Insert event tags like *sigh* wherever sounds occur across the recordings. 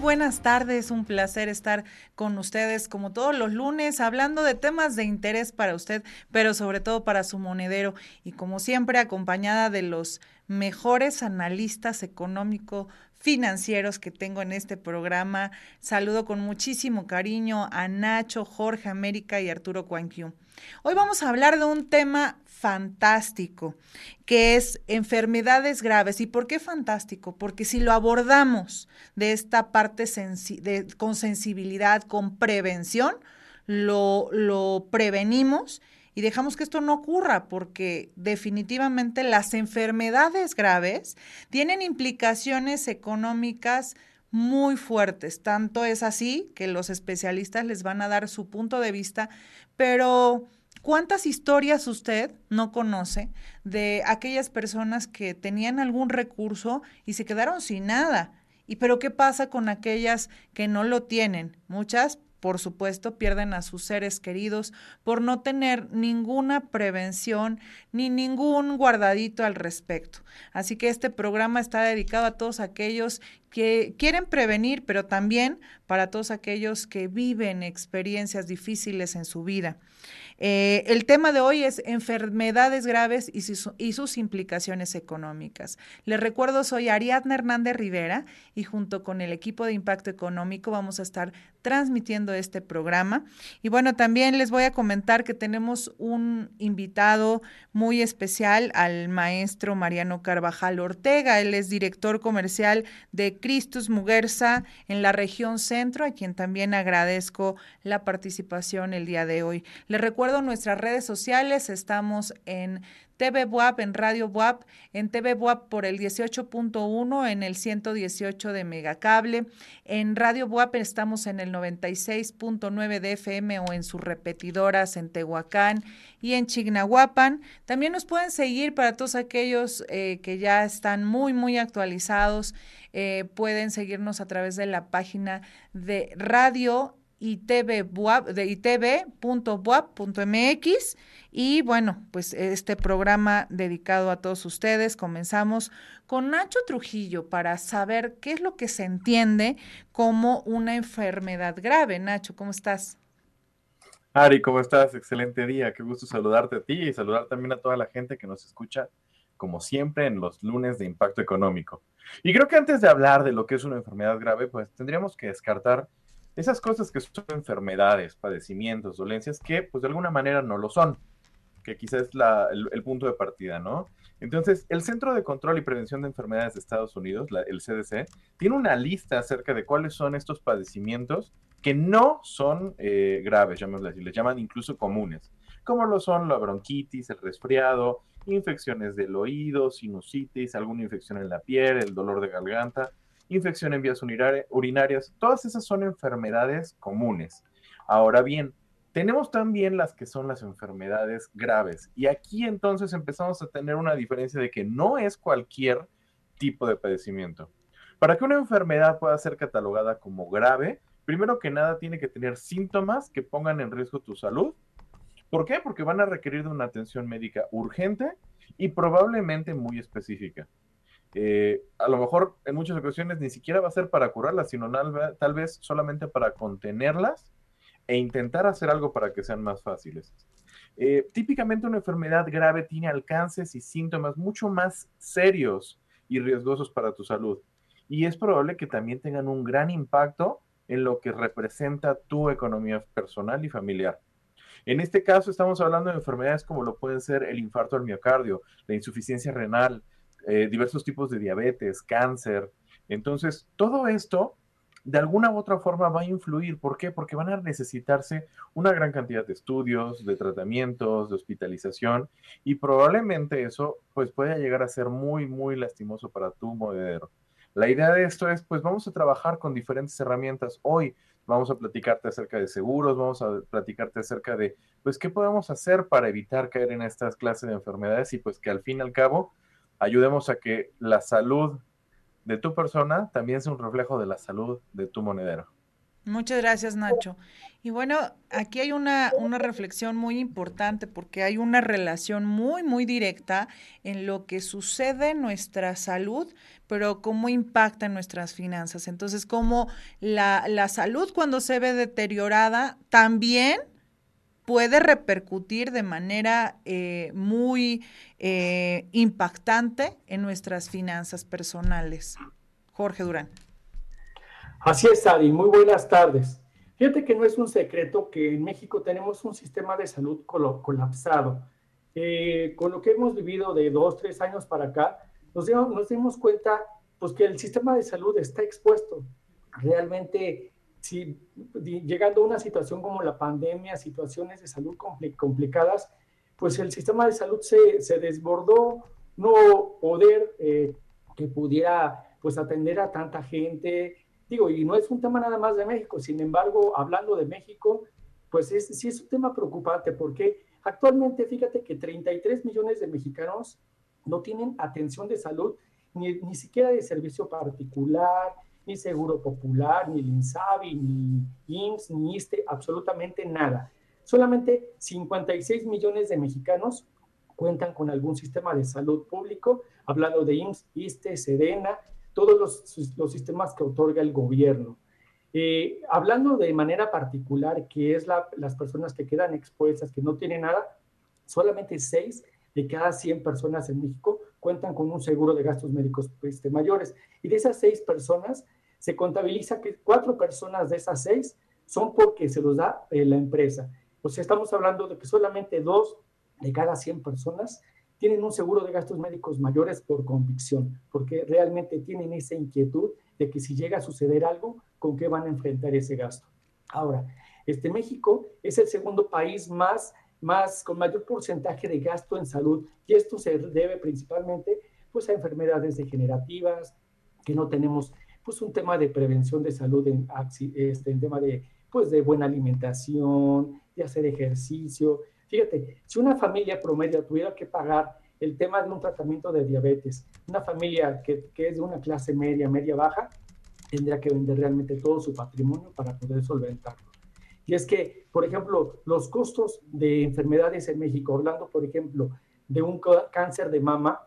Buenas tardes, un placer estar con ustedes como todos los lunes hablando de temas de interés para usted, pero sobre todo para su monedero. Y como siempre acompañada de los mejores analistas económico financieros que tengo en este programa. Saludo con muchísimo cariño a Nacho, Jorge América y Arturo Cuanquiu. Hoy vamos a hablar de un tema fantástico, que es enfermedades graves. ¿Y por qué fantástico? Porque si lo abordamos de esta parte con sensibilidad, con prevención, lo, lo prevenimos y dejamos que esto no ocurra porque definitivamente las enfermedades graves tienen implicaciones económicas muy fuertes. Tanto es así que los especialistas les van a dar su punto de vista, pero ¿cuántas historias usted no conoce de aquellas personas que tenían algún recurso y se quedaron sin nada? ¿Y pero qué pasa con aquellas que no lo tienen? Muchas por supuesto, pierden a sus seres queridos por no tener ninguna prevención ni ningún guardadito al respecto. Así que este programa está dedicado a todos aquellos que quieren prevenir, pero también para todos aquellos que viven experiencias difíciles en su vida. Eh, el tema de hoy es enfermedades graves y sus, y sus implicaciones económicas. Les recuerdo, soy Ariadna Hernández Rivera y junto con el equipo de Impacto Económico vamos a estar transmitiendo este programa. Y bueno, también les voy a comentar que tenemos un invitado muy especial al maestro Mariano Carvajal Ortega. Él es director comercial de Cristus Muguerza en la región centro, a quien también agradezco la participación el día de hoy. Les recuerdo nuestras redes sociales, estamos en TV WAP, en Radio WAP, en TV WAP por el 18.1, en el 118 de Megacable. En Radio WAP estamos en el 96.9 de FM o en sus repetidoras en Tehuacán y en Chignahuapan. También nos pueden seguir para todos aquellos eh, que ya están muy, muy actualizados. Eh, pueden seguirnos a través de la página de Radio itv.buap.mx y bueno, pues este programa dedicado a todos ustedes. Comenzamos con Nacho Trujillo para saber qué es lo que se entiende como una enfermedad grave. Nacho, ¿cómo estás? Ari, ¿cómo estás? Excelente día. Qué gusto saludarte a ti y saludar también a toda la gente que nos escucha, como siempre, en los lunes de Impacto Económico. Y creo que antes de hablar de lo que es una enfermedad grave, pues tendríamos que descartar esas cosas que son enfermedades, padecimientos, dolencias, que pues de alguna manera no lo son, que quizás es el, punto de partida, ¿no? Entonces, el Centro de Control y Prevención de Enfermedades de Estados Unidos, el CDC, tiene una lista acerca de cuáles son estos padecimientos que no son eh, graves, llamémosle así, les llaman incluso comunes, como lo son la bronquitis, el resfriado, infecciones del oído, sinusitis, alguna infección en la piel, el dolor de garganta, infección en vías urinarias, todas esas son enfermedades comunes. Ahora bien, tenemos también las que son las enfermedades graves. Y aquí entonces empezamos a tener una diferencia de que no es cualquier tipo de padecimiento. Para que una enfermedad pueda ser catalogada como grave, primero que nada tiene que tener síntomas que pongan en riesgo tu salud. ¿Por qué? Porque van a requerir de una atención médica urgente y probablemente muy específica. Eh, a lo mejor en muchas ocasiones ni siquiera va a ser para curarlas, sino tal vez solamente para contenerlas e intentar hacer algo para que sean más fáciles. Eh, típicamente una enfermedad grave tiene alcances y síntomas mucho más serios y riesgosos para tu salud. Y es probable que también tengan un gran impacto en lo que representa tu economía personal y familiar. En este caso estamos hablando de enfermedades como lo pueden ser el infarto al miocardio, la insuficiencia renal, eh, diversos tipos de diabetes, cáncer. Entonces, todo esto de alguna u otra forma va a influir. ¿Por qué? Porque van a necesitarse una gran cantidad de estudios, de tratamientos, de hospitalización y probablemente eso pues pueda llegar a ser muy, muy lastimoso para tu monedero. La idea de esto es, pues vamos a trabajar con diferentes herramientas. Hoy vamos a platicarte acerca de seguros, vamos a platicarte acerca de, pues, qué podemos hacer para evitar caer en estas clases de enfermedades y pues que al fin y al cabo ayudemos a que la salud de tu persona también es un reflejo de la salud de tu monedero. Muchas gracias, Nacho. Y bueno, aquí hay una, una, reflexión muy importante porque hay una relación muy, muy directa en lo que sucede en nuestra salud, pero cómo impacta en nuestras finanzas. Entonces, cómo la, la salud cuando se ve deteriorada también puede repercutir de manera eh, muy eh, impactante en nuestras finanzas personales. Jorge Durán. Así es, Ari. Muy buenas tardes. Fíjate que no es un secreto que en México tenemos un sistema de salud colapsado. Eh, con lo que hemos vivido de dos, tres años para acá, nos, nos dimos cuenta pues, que el sistema de salud está expuesto. Realmente si llegando a una situación como la pandemia, situaciones de salud complicadas, pues el sistema de salud se, se desbordó, no poder eh, que pudiera pues atender a tanta gente. Digo, y no es un tema nada más de México, sin embargo, hablando de México, pues es, sí es un tema preocupante porque actualmente fíjate que 33 millones de mexicanos no tienen atención de salud, ni, ni siquiera de servicio particular, ni Seguro Popular, ni el ni IMSS, ni ISTE, absolutamente nada. Solamente 56 millones de mexicanos cuentan con algún sistema de salud público, hablando de IMSS, ISTE, SEDENA, todos los, los sistemas que otorga el gobierno. Eh, hablando de manera particular, que es la, las personas que quedan expuestas, que no tienen nada, solamente 6 de cada 100 personas en México cuentan con un seguro de gastos médicos este, mayores. Y de esas 6 personas, se contabiliza que cuatro personas de esas seis son porque se los da eh, la empresa. O sea, estamos hablando de que solamente dos de cada 100 personas tienen un seguro de gastos médicos mayores por convicción, porque realmente tienen esa inquietud de que si llega a suceder algo, ¿con qué van a enfrentar ese gasto? Ahora, este México es el segundo país más, más con mayor porcentaje de gasto en salud y esto se debe principalmente pues a enfermedades degenerativas, que no tenemos pues un tema de prevención de salud, en, este, en tema de, pues de buena alimentación, de hacer ejercicio. Fíjate, si una familia promedio tuviera que pagar el tema de un tratamiento de diabetes, una familia que, que es de una clase media, media baja, tendría que vender realmente todo su patrimonio para poder solventarlo. Y es que, por ejemplo, los costos de enfermedades en México, hablando, por ejemplo, de un cáncer de mama,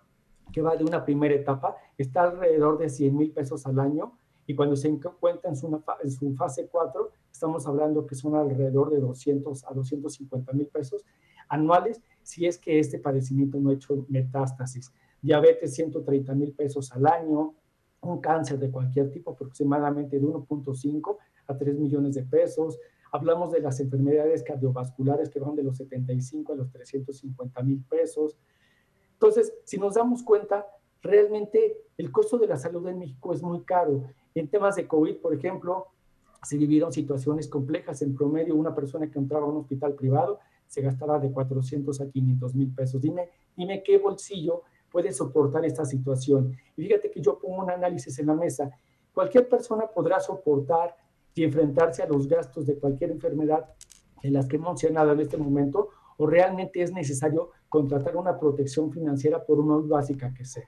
que va de una primera etapa, está alrededor de 100 mil pesos al año y cuando se encuentra en su, en su fase 4, estamos hablando que son alrededor de 200 a 250 mil pesos anuales si es que este padecimiento no ha hecho metástasis. Diabetes, 130 mil pesos al año, un cáncer de cualquier tipo, aproximadamente de 1.5 a 3 millones de pesos. Hablamos de las enfermedades cardiovasculares que van de los 75 a los 350 mil pesos. Entonces, si nos damos cuenta, realmente el costo de la salud en México es muy caro. En temas de COVID, por ejemplo, se vivieron situaciones complejas. En promedio, una persona que entraba a un hospital privado se gastaba de 400 a 500 mil pesos. Dime, dime qué bolsillo puede soportar esta situación. Y fíjate que yo pongo un análisis en la mesa. Cualquier persona podrá soportar y enfrentarse a los gastos de cualquier enfermedad de las que he mencionado en este momento, o realmente es necesario contratar una protección financiera por muy básica que sea.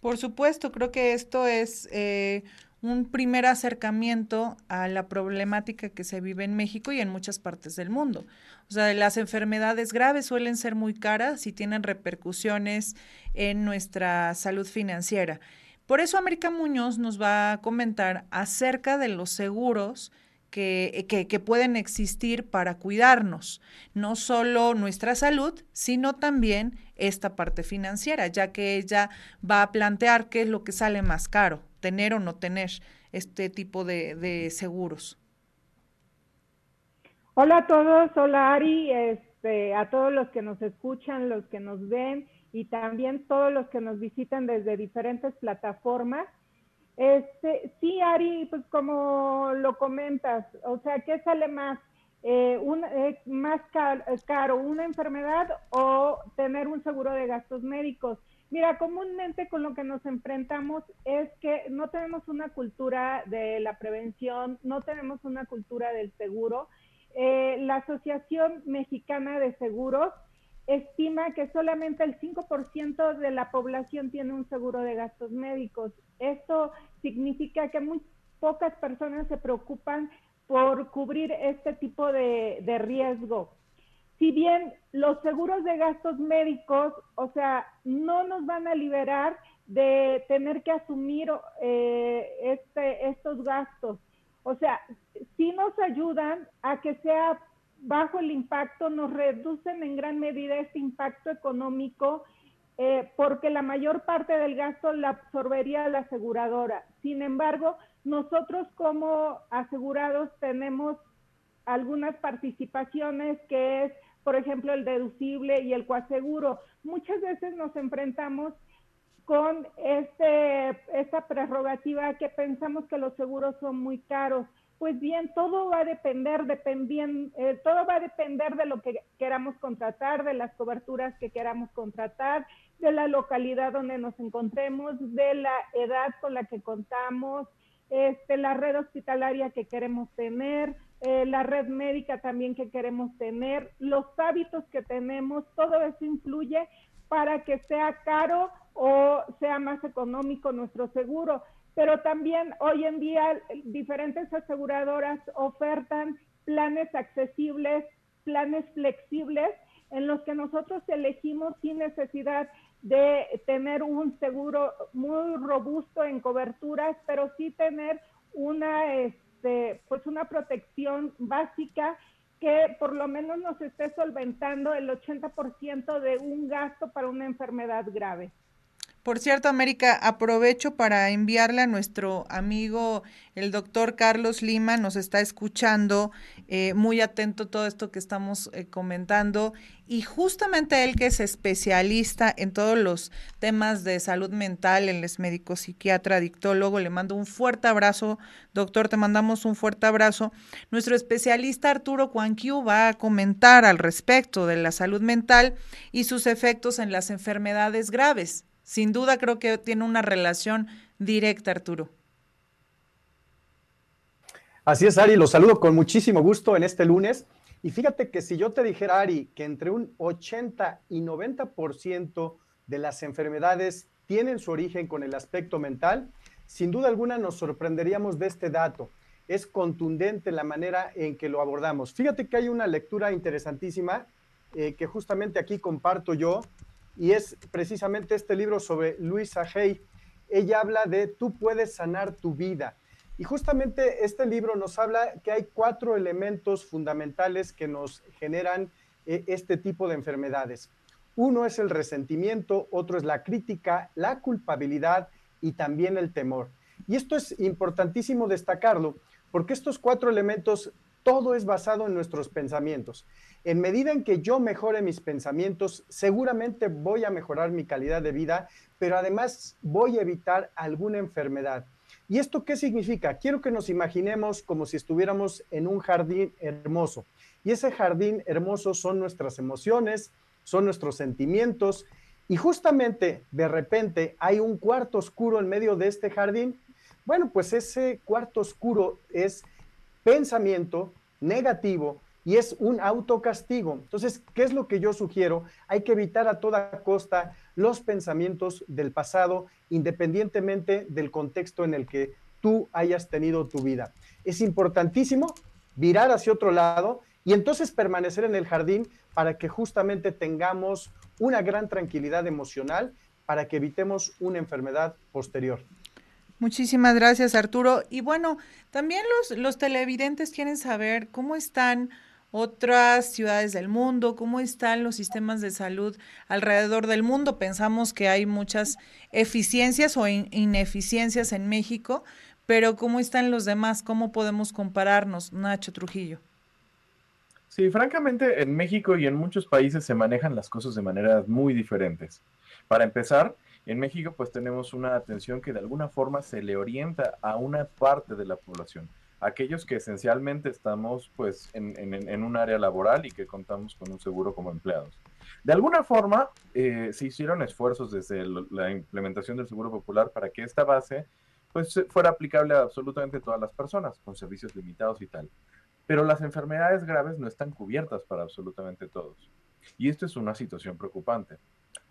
Por supuesto, creo que esto es eh, un primer acercamiento a la problemática que se vive en México y en muchas partes del mundo. O sea, las enfermedades graves suelen ser muy caras y tienen repercusiones en nuestra salud financiera. Por eso América Muñoz nos va a comentar acerca de los seguros que, que, pueden existir para cuidarnos, no solo nuestra salud, sino también esta parte financiera, ya que ella va a plantear qué es lo que sale más caro, tener o no tener este tipo de, de seguros. Hola a todos, hola Ari, este, a todos los que nos escuchan, los que nos ven y también todos los que nos visitan desde diferentes plataformas. Este, sí, Ari, pues como lo comentas, o sea, ¿qué sale más? Eh, ¿Es más caro una enfermedad o tener un seguro de gastos médicos? Mira, comúnmente con lo que nos enfrentamos es que no tenemos una cultura de la prevención, no tenemos una cultura del seguro. Eh, la Asociación Mexicana de Seguros estima que solamente el 5% de la población tiene un seguro de gastos médicos. Esto significa que muy pocas personas se preocupan por cubrir este tipo de, riesgo. Si bien los seguros de gastos médicos, o sea, no nos van a liberar de tener que asumir eh, este, estos gastos. O sea, sí nos ayudan a que sea bajo el impacto, nos reducen en gran medida este impacto económico eh, porque la mayor parte del gasto la absorbería la aseguradora. Sin embargo, nosotros como asegurados tenemos algunas participaciones que es, por ejemplo, el deducible y el coaseguro. Muchas veces nos enfrentamos con este, esta prerrogativa que pensamos que los seguros son muy caros pues bien, todo va a depender, eh, todo va a depender de lo que queramos contratar, de las coberturas que queramos contratar, de la localidad donde nos encontremos, de la edad con la que contamos, este, la red hospitalaria que queremos tener, eh, la red médica también que queremos tener, los hábitos que tenemos, todo eso influye para que sea caro o sea más económico nuestro seguro pero también hoy en día diferentes aseguradoras ofertan planes accesibles, planes flexibles en los que nosotros elegimos sin necesidad de tener un seguro muy robusto en coberturas, pero sí tener una, este, pues una protección básica que por lo menos nos esté solventando el 80% de un gasto para una enfermedad grave. Por cierto, América, aprovecho para enviarle a nuestro amigo el doctor Carlos Lima, nos está escuchando, eh, muy atento todo esto que estamos eh, comentando, y justamente él que es especialista en todos los temas de salud mental, él es médico psiquiatra, adictólogo, le mando un fuerte abrazo, doctor, te mandamos un fuerte abrazo. Nuestro especialista Arturo Cuanquiu va a comentar al respecto de la salud mental y sus efectos en las enfermedades graves. Sin duda creo que tiene una relación directa, Arturo. Así es, Ari, los saludo con muchísimo gusto en este lunes. Y fíjate que si yo te dijera, Ari, que entre un 80 y 90% de las enfermedades tienen su origen con el aspecto mental, sin duda alguna nos sorprenderíamos de este dato. Es contundente la manera en que lo abordamos. Fíjate que hay una lectura interesantísima eh, que justamente aquí comparto yo y es precisamente este libro sobre Luisa Hay. Ella habla de tú puedes sanar tu vida. Y justamente este libro nos habla que hay cuatro elementos fundamentales que nos generan eh, este tipo de enfermedades. Uno es el resentimiento, otro es la crítica, la culpabilidad y también el temor. Y esto es importantísimo destacarlo porque estos cuatro elementos, todo es basado en nuestros pensamientos. En medida en que yo mejore mis pensamientos, seguramente voy a mejorar mi calidad de vida, pero además voy a evitar alguna enfermedad. ¿Y esto qué significa? Quiero que nos imaginemos como si estuviéramos en un jardín hermoso. Y ese jardín hermoso son nuestras emociones, son nuestros sentimientos. Y justamente de repente hay un cuarto oscuro en medio de este jardín. Bueno, pues ese cuarto oscuro es pensamiento negativo y es un autocastigo. Entonces, ¿qué es lo que yo sugiero? Hay que evitar a toda costa los pensamientos del pasado, independientemente del contexto en el que tú hayas tenido tu vida. Es importantísimo virar hacia otro lado y entonces permanecer en el jardín para que justamente tengamos una gran tranquilidad emocional para que evitemos una enfermedad posterior. Muchísimas gracias, Arturo. Y bueno, también los, televidentes quieren saber cómo están otras ciudades del mundo, cómo están los sistemas de salud alrededor del mundo. Pensamos que hay muchas eficiencias o ineficiencias en México, pero ¿cómo están los demás? ¿Cómo podemos compararnos, Nacho Trujillo? Sí, francamente, en México y en muchos países se manejan las cosas de maneras muy diferentes. Para empezar, En México pues tenemos una atención que de alguna forma se le orienta a una parte de la población, aquellos que esencialmente estamos pues en, un área laboral y que contamos con un seguro como empleados. De alguna forma eh, se hicieron esfuerzos desde la implementación del seguro popular para que esta base pues fuera aplicable a absolutamente todas las personas con servicios limitados y tal. Pero las enfermedades graves no están cubiertas para absolutamente todos. Y esto es una situación preocupante.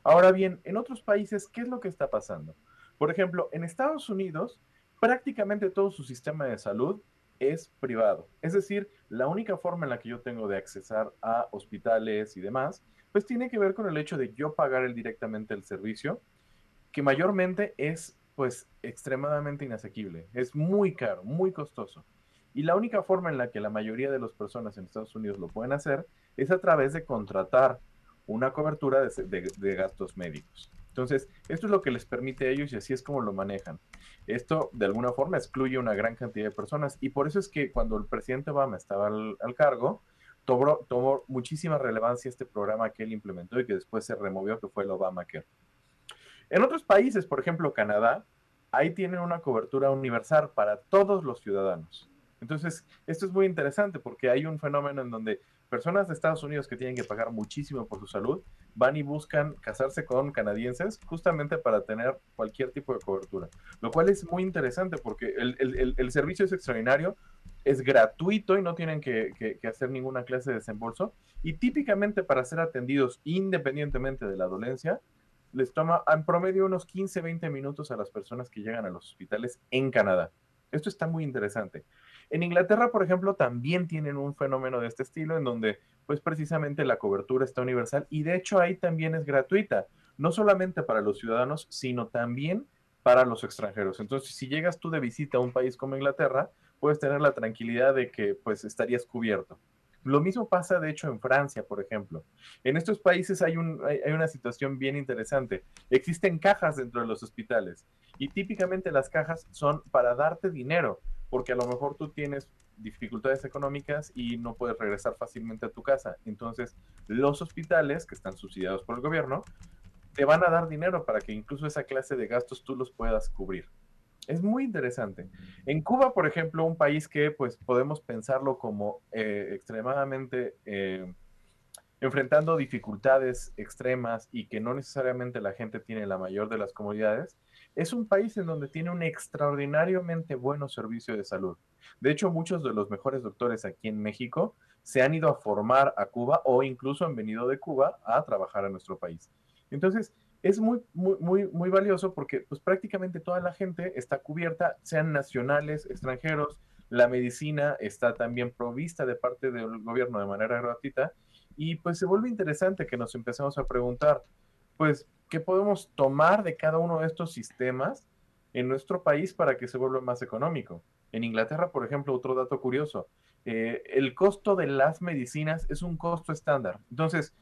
Ahora bien, en otros países, ¿qué es lo que está pasando? Por ejemplo, en Estados Unidos, prácticamente todo su sistema de salud es privado. Es decir, la única forma en la que yo tengo de accesar a hospitales y demás, pues tiene que ver con el hecho de yo pagar directamente el servicio, que mayormente es pues extremadamente inasequible. Es muy caro, muy costoso. Y la única forma en la que la mayoría de las personas en Estados Unidos lo pueden hacer es a través de contratar una cobertura de, gastos médicos. Entonces, esto es lo que les permite a ellos y así es como lo manejan. Esto, de alguna forma, excluye una gran cantidad de personas y por eso es que cuando el presidente Obama estaba al, cargo, tomó, tomó, muchísima relevancia este programa que él implementó y que después se removió, que fue el Obamacare. En otros países, por ejemplo Canadá, ahí tienen una cobertura universal para todos los ciudadanos. Entonces, esto es muy interesante porque hay un fenómeno en donde personas de Estados Unidos que tienen que pagar muchísimo por su salud van y buscan casarse con canadienses justamente para tener cualquier tipo de cobertura, lo cual es muy interesante porque el, servicio es extraordinario, es gratuito y no tienen que, que, hacer ninguna clase de desembolso y típicamente para ser atendidos independientemente de la dolencia, les toma en promedio unos 15, 20 minutos a las personas que llegan a los hospitales en Canadá. Esto está muy interesante. En Inglaterra, por ejemplo, también tienen un fenómeno de este estilo en donde pues precisamente la cobertura está universal y de hecho ahí también es gratuita, no solamente para los ciudadanos, sino también para los extranjeros. Entonces, si llegas tú de visita a un país como Inglaterra, puedes tener la tranquilidad de que pues estarías cubierto. Lo mismo pasa, de hecho, en Francia, por ejemplo. En estos países hay, un, hay, una situación bien interesante. Existen cajas dentro de los hospitales y típicamente las cajas son para darte dinero, porque a lo mejor tú tienes dificultades económicas y no puedes regresar fácilmente a tu casa. Entonces, los hospitales, que están subsidiados por el gobierno, te van a dar dinero para que incluso esa clase de gastos tú los puedas cubrir. Es muy interesante. En Cuba, por ejemplo, un país que pues podemos pensarlo como eh, extremadamente eh, enfrentando dificultades extremas y que no necesariamente la gente tiene la mayor de las comodidades, es un país en donde tiene un extraordinariamente bueno servicio de salud. De hecho, muchos de los mejores doctores aquí en México se han ido a formar a Cuba o incluso han venido de Cuba a trabajar a nuestro país. Entonces, es muy, muy, muy, muy valioso porque pues prácticamente toda la gente está cubierta, sean nacionales, extranjeros, la medicina está también provista de parte del gobierno de manera gratuita y pues se vuelve interesante que nos empecemos a preguntar, pues, ¿qué podemos tomar de cada uno de estos sistemas en nuestro país para que se vuelva más económico? En Inglaterra, por ejemplo, otro dato curioso, eh, el costo de las medicinas es un costo estándar. Entonces,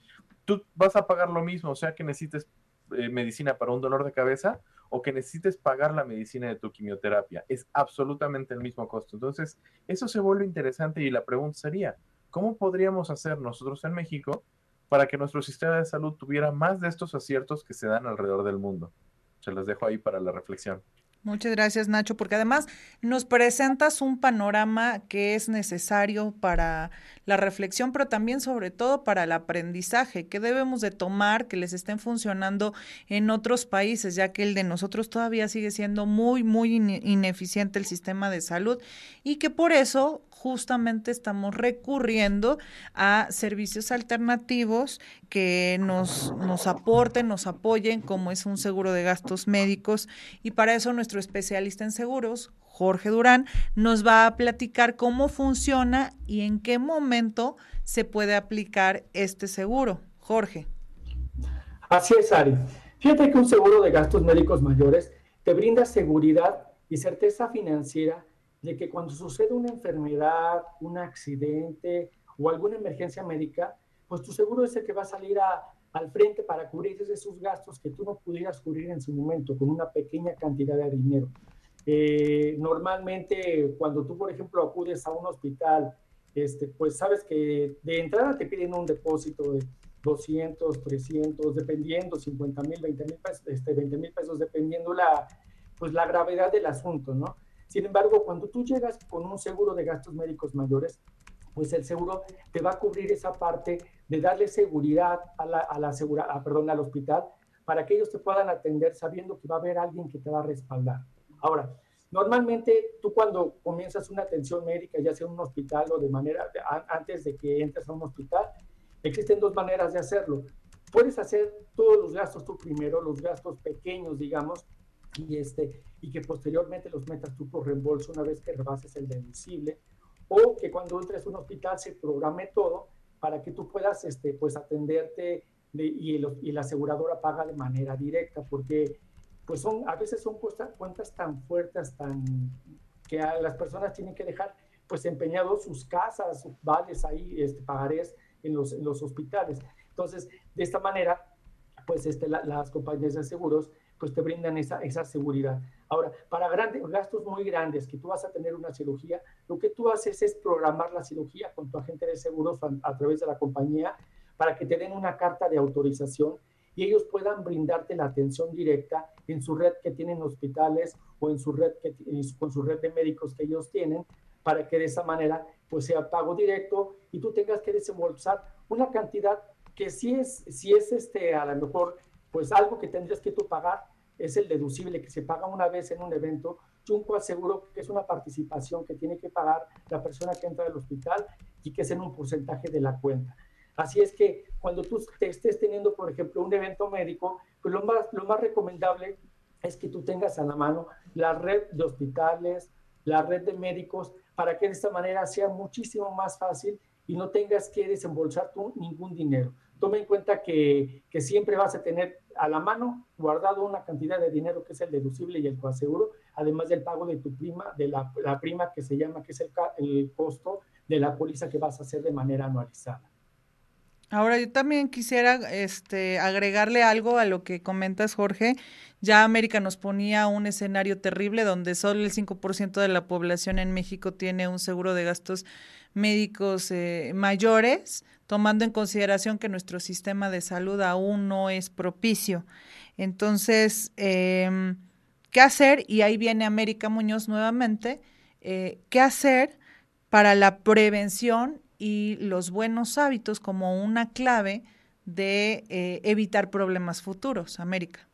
tú vas a pagar lo mismo, o sea que necesites eh, medicina para un dolor de cabeza o que necesites pagar la medicina de tu quimioterapia. Es absolutamente el mismo costo. Entonces, eso se vuelve interesante y la pregunta sería, ¿cómo podríamos hacer nosotros en México para que nuestro sistema de salud tuviera más de estos aciertos que se dan alrededor del mundo? Se los dejo ahí para la reflexión. Muchas gracias, Nacho, porque además nos presentas un panorama que es necesario para la reflexión, pero también sobre todo para el aprendizaje que debemos de tomar, que les estén funcionando en otros países, ya que el de nosotros todavía sigue siendo muy, muy ineficiente el sistema de salud y que por eso justamente estamos recurriendo a servicios alternativos que nos, nos aporten, nos apoyen, como es un seguro de gastos médicos. Y para eso nuestro especialista en seguros, Jorge Durán, nos va a platicar cómo funciona y en qué momento se puede aplicar este seguro. Jorge. Así es, Ari. Fíjate que un seguro de gastos médicos mayores te brinda seguridad y certeza financiera de que cuando sucede una enfermedad, un accidente o alguna emergencia médica, pues tu seguro es el que va a salir al frente para cubrir esos gastos que tú no pudieras cubrir en su momento con una pequeña cantidad de dinero. Eh, normalmente cuando tú, por ejemplo, acudes a un hospital, este, pues sabes que de entrada te piden un depósito de 200, 300, dependiendo, 50 mil, 20 mil pesos, este, 20 mil pesos, dependiendo la, pues, la gravedad del asunto, ¿no? Sin embargo, cuando tú llegas con un seguro de gastos médicos mayores, pues el seguro te va a cubrir esa parte de darle seguridad a la, a la segura, perdón, al hospital para que ellos te puedan atender sabiendo que va a haber alguien que te va a respaldar. Ahora, normalmente tú cuando comienzas una atención médica, ya sea en un hospital o de manera, antes de que entres a un hospital, existen dos maneras de hacerlo. Puedes hacer todos los gastos tú primero, los gastos pequeños, digamos, y, este, y que posteriormente los metas tú por reembolso una vez que rebases el deducible, o que cuando entres a un hospital se programe todo para que tú puedas este, pues, atenderte y, y, la aseguradora paga de manera directa, porque pues son, a veces son cuentas tan fuertes, tan, que a las personas tienen que dejar pues empeñados sus casas, sus vales ahí, este, pagarés en los, en los hospitales. Entonces, de esta manera, pues este, las compañías de seguros pues te brindan esa, esa seguridad. Ahora, para grandes, gastos muy grandes que tú vas a tener una cirugía, lo que tú haces es programar la cirugía con tu agente de seguros a, través de la compañía para que te den una carta de autorización y ellos puedan brindarte la atención directa en su red que tienen hospitales o en su red que, con su red de médicos que ellos tienen para que de esa manera pues sea pago directo y tú tengas que desembolsar una cantidad que si es, si es este, a lo mejor pues algo que tendrías que tú pagar es el deducible que se paga una vez en un evento. Yo aseguro que es una participación que tiene que pagar la persona que entra al hospital y que es en un porcentaje de la cuenta. Así es que cuando tú te estés teniendo, por ejemplo, un evento médico, pues lo más, lo más recomendable es que tú tengas a la mano la red de hospitales, la red de médicos, para que de esta manera sea muchísimo más fácil y no tengas que desembolsar tú ningún dinero. Toma en cuenta que, que siempre vas a tener a la mano guardado una cantidad de dinero que es el deducible y el coaseguro, además del pago de tu prima, de la, la prima que se llama, que es el, el costo de la póliza que vas a hacer de manera anualizada. Ahora yo también quisiera este, agregarle algo a lo que comentas, Jorge. Ya América nos ponía un escenario terrible donde solo el 5% de la población en México tiene un seguro de gastos médicos eh, mayores, tomando en consideración que nuestro sistema de salud aún no es propicio. Entonces, eh, ¿qué hacer? Y ahí viene América Muñoz nuevamente. Eh, ¿Qué hacer para la prevención y los buenos hábitos como una clave de eh, evitar problemas futuros, América.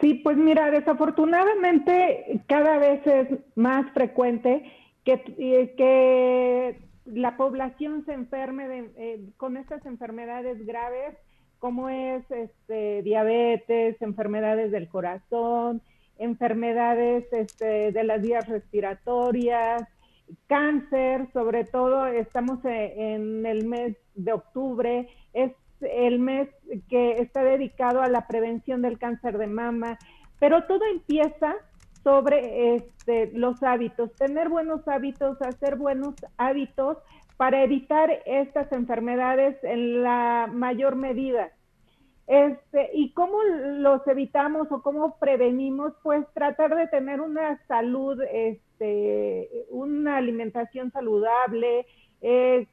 Sí, pues mira, desafortunadamente cada vez es más frecuente que, eh, que la población se enferme de, eh, con estas enfermedades graves, como es este, diabetes, enfermedades del corazón, enfermedades este, de las vías respiratorias, cáncer, sobre todo estamos e, en el mes de octubre, es el mes que está dedicado a la prevención del cáncer de mama, pero todo empieza sobre este, los hábitos, tener buenos hábitos, hacer buenos hábitos para evitar estas enfermedades en la mayor medida. Este, ¿Y cómo los evitamos o cómo prevenimos? Pues tratar de tener una salud, este, una alimentación saludable, eh,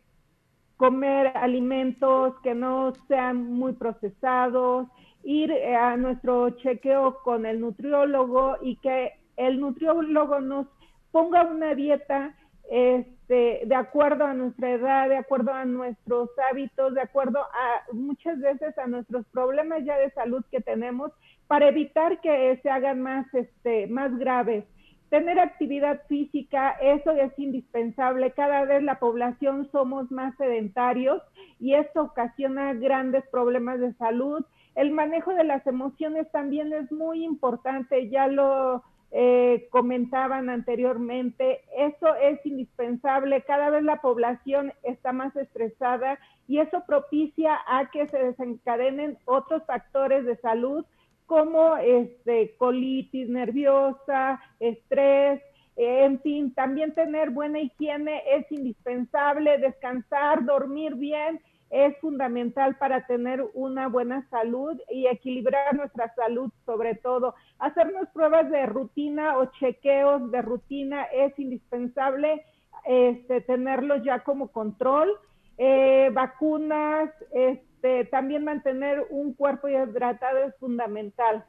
comer alimentos que no sean muy procesados, ir a nuestro chequeo con el nutriólogo y que el nutriólogo nos ponga una dieta este, de acuerdo a nuestra edad, de acuerdo a nuestros hábitos, de acuerdo a muchas veces a nuestros problemas ya de salud que tenemos, para evitar que se hagan más, este, más graves. Tener actividad física, eso es indispensable. Cada vez la población somos más sedentarios y esto ocasiona grandes problemas de salud. El manejo de las emociones también es muy importante, ya lo eh, comentaban anteriormente, eso es indispensable. Cada vez la población está más estresada y eso propicia a que se desencadenen otros factores de salud como este, colitis nerviosa, estrés, en fin, también tener buena higiene es indispensable, descansar, dormir bien es fundamental para tener una buena salud y equilibrar nuestra salud sobre todo. Hacernos pruebas de rutina o chequeos de rutina es indispensable este, tenerlos ya como control eh, vacunas, este, también mantener un cuerpo hidratado es fundamental.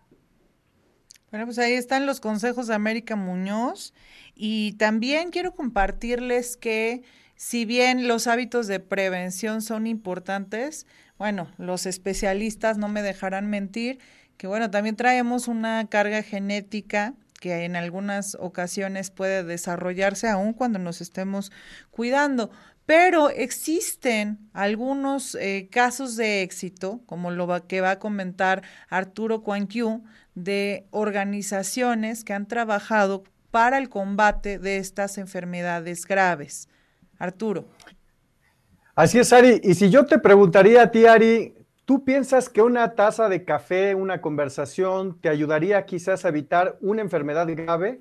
Bueno, pues ahí están los consejos de América Muñoz y también quiero compartirles que si bien los hábitos de prevención son importantes, bueno, los especialistas no me dejarán mentir que bueno, también traemos una carga genética que en algunas ocasiones puede desarrollarse aún cuando nos estemos cuidando. Pero existen algunos eh, casos de éxito, como lo que va a comentar Arturo Cuanquiu, de organizaciones que han trabajado para el combate de estas enfermedades graves. Arturo. Así es, Ari. Y si yo te preguntaría a ti, Ari, ¿tú piensas que una taza de café, una conversación, te ayudaría quizás a evitar una enfermedad grave?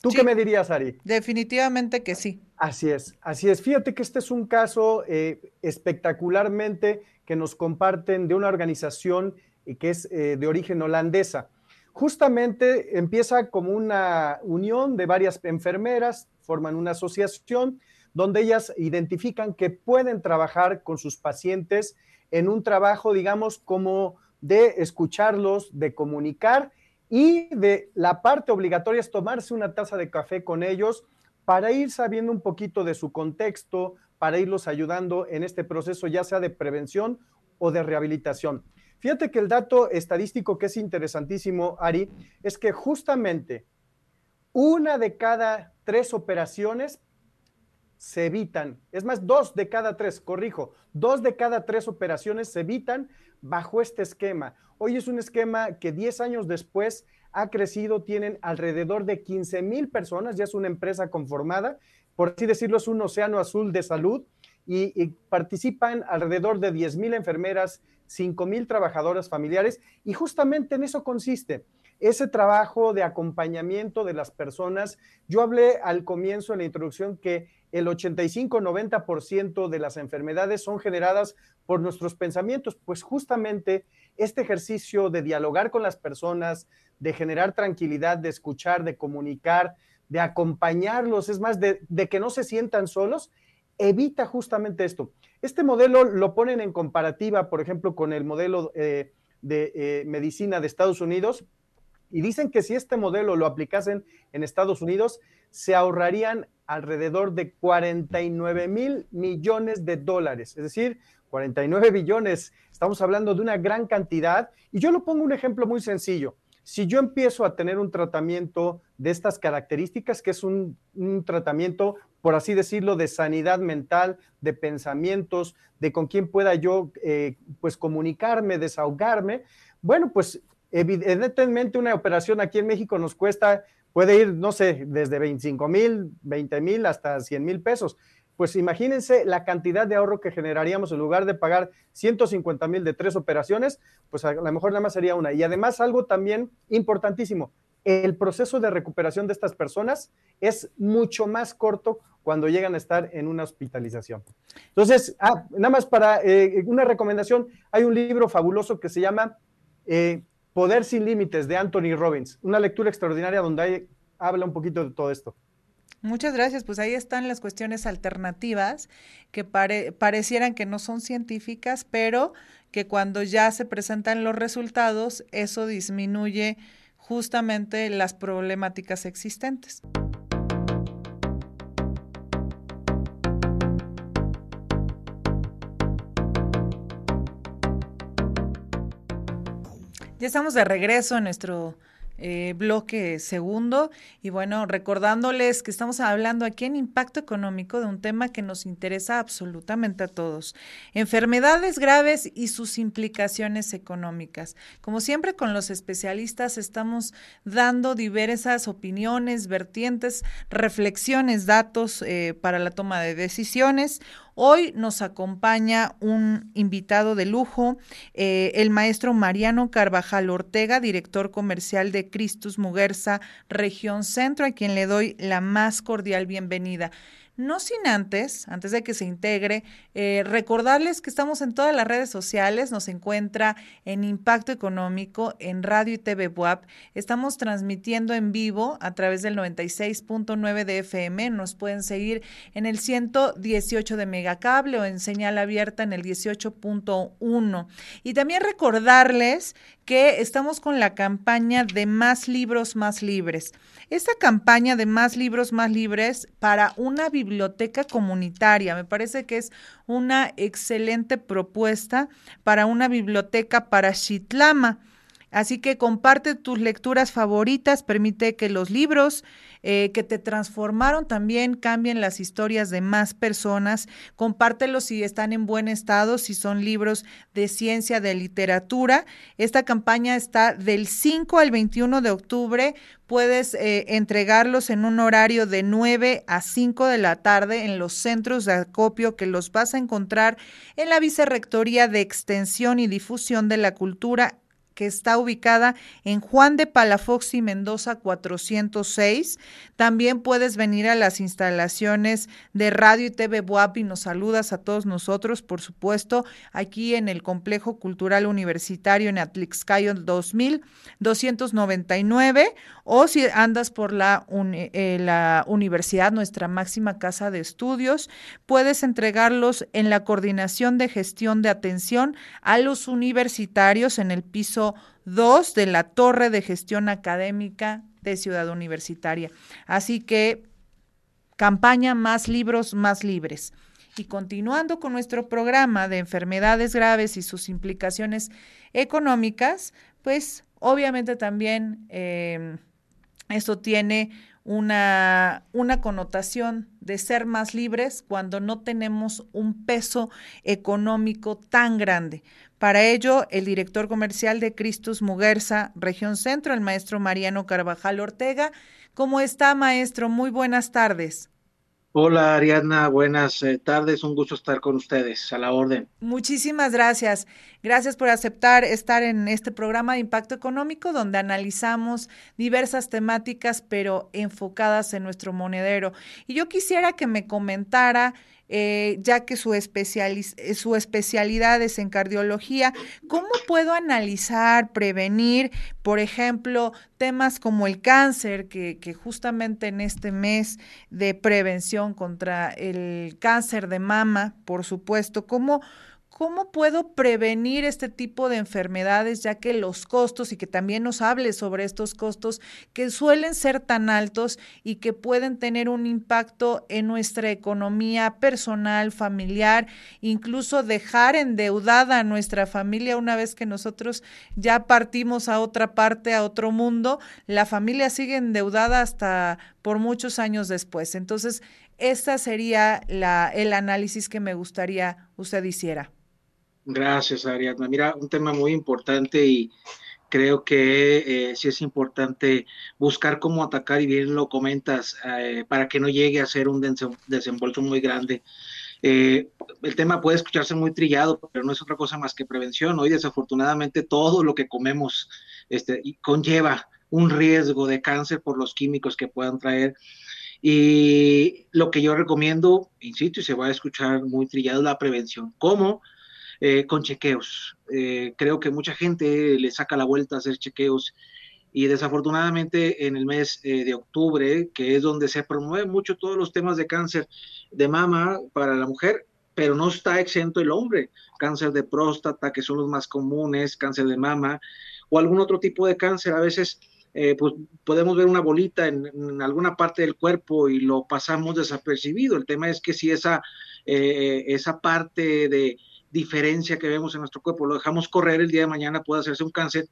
¿Tú qué me dirías, Ari? Definitivamente que sí. Así es, así es. Fíjate que este es un caso eh, espectacularmente que nos comparten de una organización eh, que es eh, de origen holandesa. Justamente empieza como una unión de varias enfermeras, forman una asociación donde ellas identifican que pueden trabajar con sus pacientes en un trabajo, digamos, como de escucharlos, de comunicar y de la parte obligatoria es tomarse una taza de café con ellos para ir sabiendo un poquito de su contexto, para irlos ayudando en este proceso, ya sea de prevención o de rehabilitación. Fíjate que el dato estadístico que es interesantísimo, Ari, es que justamente una de cada tres operaciones se evitan, es más, dos de cada tres, corrijo, dos de cada tres operaciones se evitan bajo este esquema. Hoy es un esquema que 10 años después ha crecido, tienen alrededor de 15 mil personas, ya es una empresa conformada, por así decirlo, es un océano azul de salud y, participan alrededor de 10 mil enfermeras, 5 mil trabajadoras familiares y justamente en eso consiste ese trabajo de acompañamiento de las personas. Yo hablé al comienzo en la introducción que el 85-90% de las enfermedades son generadas por nuestros pensamientos, pues justamente este ejercicio de dialogar con las personas, de generar tranquilidad, de escuchar, de comunicar, de acompañarlos, es más, de, que no se sientan solos, evita justamente esto. Este modelo lo ponen en comparativa, por ejemplo, con el modelo eh, de eh, medicina de Estados Unidos, y dicen que si este modelo lo aplicasen en Estados Unidos, se ahorrarían alrededor de 49 mil millones de dólares, es decir, 49 billones. Estamos hablando de una gran cantidad. Y yo lo pongo un ejemplo muy sencillo. Si yo empiezo a tener un tratamiento de estas características, que es un, tratamiento, por así decirlo, de sanidad mental, de pensamientos, de con quién pueda yo eh, pues comunicarme, desahogarme, bueno, pues evidentemente una operación aquí en México nos cuesta, puede ir, no sé, desde 25 mil, 20 mil hasta 100 mil pesos. Pues imagínense la cantidad de ahorro que generaríamos en lugar de pagar 150 mil de tres operaciones, pues a lo mejor nada más sería una. Y además algo también importantísimo, el proceso de recuperación de estas personas es mucho más corto cuando llegan a estar en una hospitalización. Entonces, ah, nada más para eh, una recomendación, hay un libro fabuloso que se llama eh, Poder sin Límites de Anthony Robbins, una lectura extraordinaria donde habla un poquito de todo esto. Muchas gracias. Pues ahí están las cuestiones alternativas que parecieran que no son científicas, pero que cuando ya se presentan los resultados, eso disminuye justamente las problemáticas existentes. Ya estamos de regreso en nuestro eh, bloque segundo. Y bueno, recordándoles que estamos hablando aquí en impacto económico de un tema que nos interesa absolutamente a todos. Enfermedades graves y sus implicaciones económicas. Como siempre con los especialistas estamos dando diversas opiniones, vertientes, reflexiones, datos eh, para la toma de decisiones. Hoy nos acompaña un invitado de lujo, eh, el maestro Mariano Carvajal Ortega, director comercial de Cristus Muguerza, región centro, a quien le doy la más cordial bienvenida. No sin antes, antes de que se integre, eh, recordarles que estamos en todas las redes sociales, nos encuentra en Impacto Económico, en Radio y TV WAP. Estamos transmitiendo en vivo a través del 96.9 de FM. Nos pueden seguir en el 118 de Megacable o en señal abierta en el 18.1. Y también recordarles que estamos con la campaña de Más Libros, Más Libres. Esta campaña de Más Libros, Más Libres para una biblioteca comunitaria, me parece que es una excelente propuesta para una biblioteca para Chitlama. Así que comparte tus lecturas favoritas, permite que los libros eh, que te transformaron también cambien las historias de más personas. Compártelos si están en buen estado, si son libros de ciencia, de literatura. Esta campaña está del 5 al 21 de octubre. Puedes eh, entregarlos en un horario de 9 a 5 de la tarde en los centros de acopio que los vas a encontrar en la Vicerrectoría de Extensión y Difusión de la Cultura que está ubicada en Juan de Palafox y Mendoza 406. También puedes venir a las instalaciones de Radio y TV Buap y nos saludas a todos nosotros, por supuesto, aquí en el Complejo Cultural Universitario en Atlixcayo 2299 o si andas por la, eh, la universidad, nuestra máxima casa de estudios, puedes entregarlos en la Coordinación de Gestión de Atención a los universitarios en el piso 2 de la Torre de Gestión Académica de Ciudad Universitaria. Así que campaña Más libros, más libres. Y continuando con nuestro programa de enfermedades graves y sus implicaciones económicas, pues obviamente también eh, esto tiene una, una connotación de ser más libres cuando no tenemos un peso económico tan grande. Para ello, el director comercial de Cristus Muguerza, región centro, el maestro Mariano Carvajal Ortega. ¿Cómo está, maestro? Muy buenas tardes. Hola Ariadna, buenas eh, tardes, un gusto estar con ustedes, a la orden. Muchísimas gracias. Gracias por aceptar estar en este programa de impacto económico donde analizamos diversas temáticas pero enfocadas en nuestro monedero. Y yo quisiera que me comentara eh, ya que su, eh, su especialidad es en cardiología, ¿cómo puedo analizar, prevenir, por ejemplo, temas como el cáncer, que, que justamente en este mes de prevención contra el cáncer de mama, por supuesto, cómo ¿Cómo puedo prevenir este tipo de enfermedades, ya que los costos, y que también nos hable sobre estos costos, que suelen ser tan altos y que pueden tener un impacto en nuestra economía personal, familiar, incluso dejar endeudada a nuestra familia una vez que nosotros ya partimos a otra parte, a otro mundo, la familia sigue endeudada hasta por muchos años después. Entonces, este sería el análisis que me gustaría usted hiciera. Gracias, Ariadna. Mira, un tema muy importante y creo que eh, sí es importante buscar cómo atacar, y bien lo comentas, eh, para que no llegue a ser un desembolso muy grande. Eh, el tema puede escucharse muy trillado, pero no es otra cosa más que prevención. Hoy, desafortunadamente, todo lo que comemos este, conlleva un riesgo de cáncer por los químicos que puedan traer. Y lo que yo recomiendo, insisto, y se va a escuchar muy trillado, la prevención. ¿Cómo? Eh, con chequeos. Eh, creo que mucha gente le saca la vuelta a hacer chequeos y desafortunadamente en el mes eh, de octubre, que es donde se promueven mucho todos los temas de cáncer de mama para la mujer, pero no está exento el hombre. Cáncer de próstata, que son los más comunes, cáncer de mama o algún otro tipo de cáncer. A veces pues podemos ver una bolita en, alguna parte del cuerpo y lo pasamos desapercibido. El tema es que si esa, esa parte de, diferencia que vemos en nuestro cuerpo, lo dejamos correr, el día de mañana puede hacerse un cáncer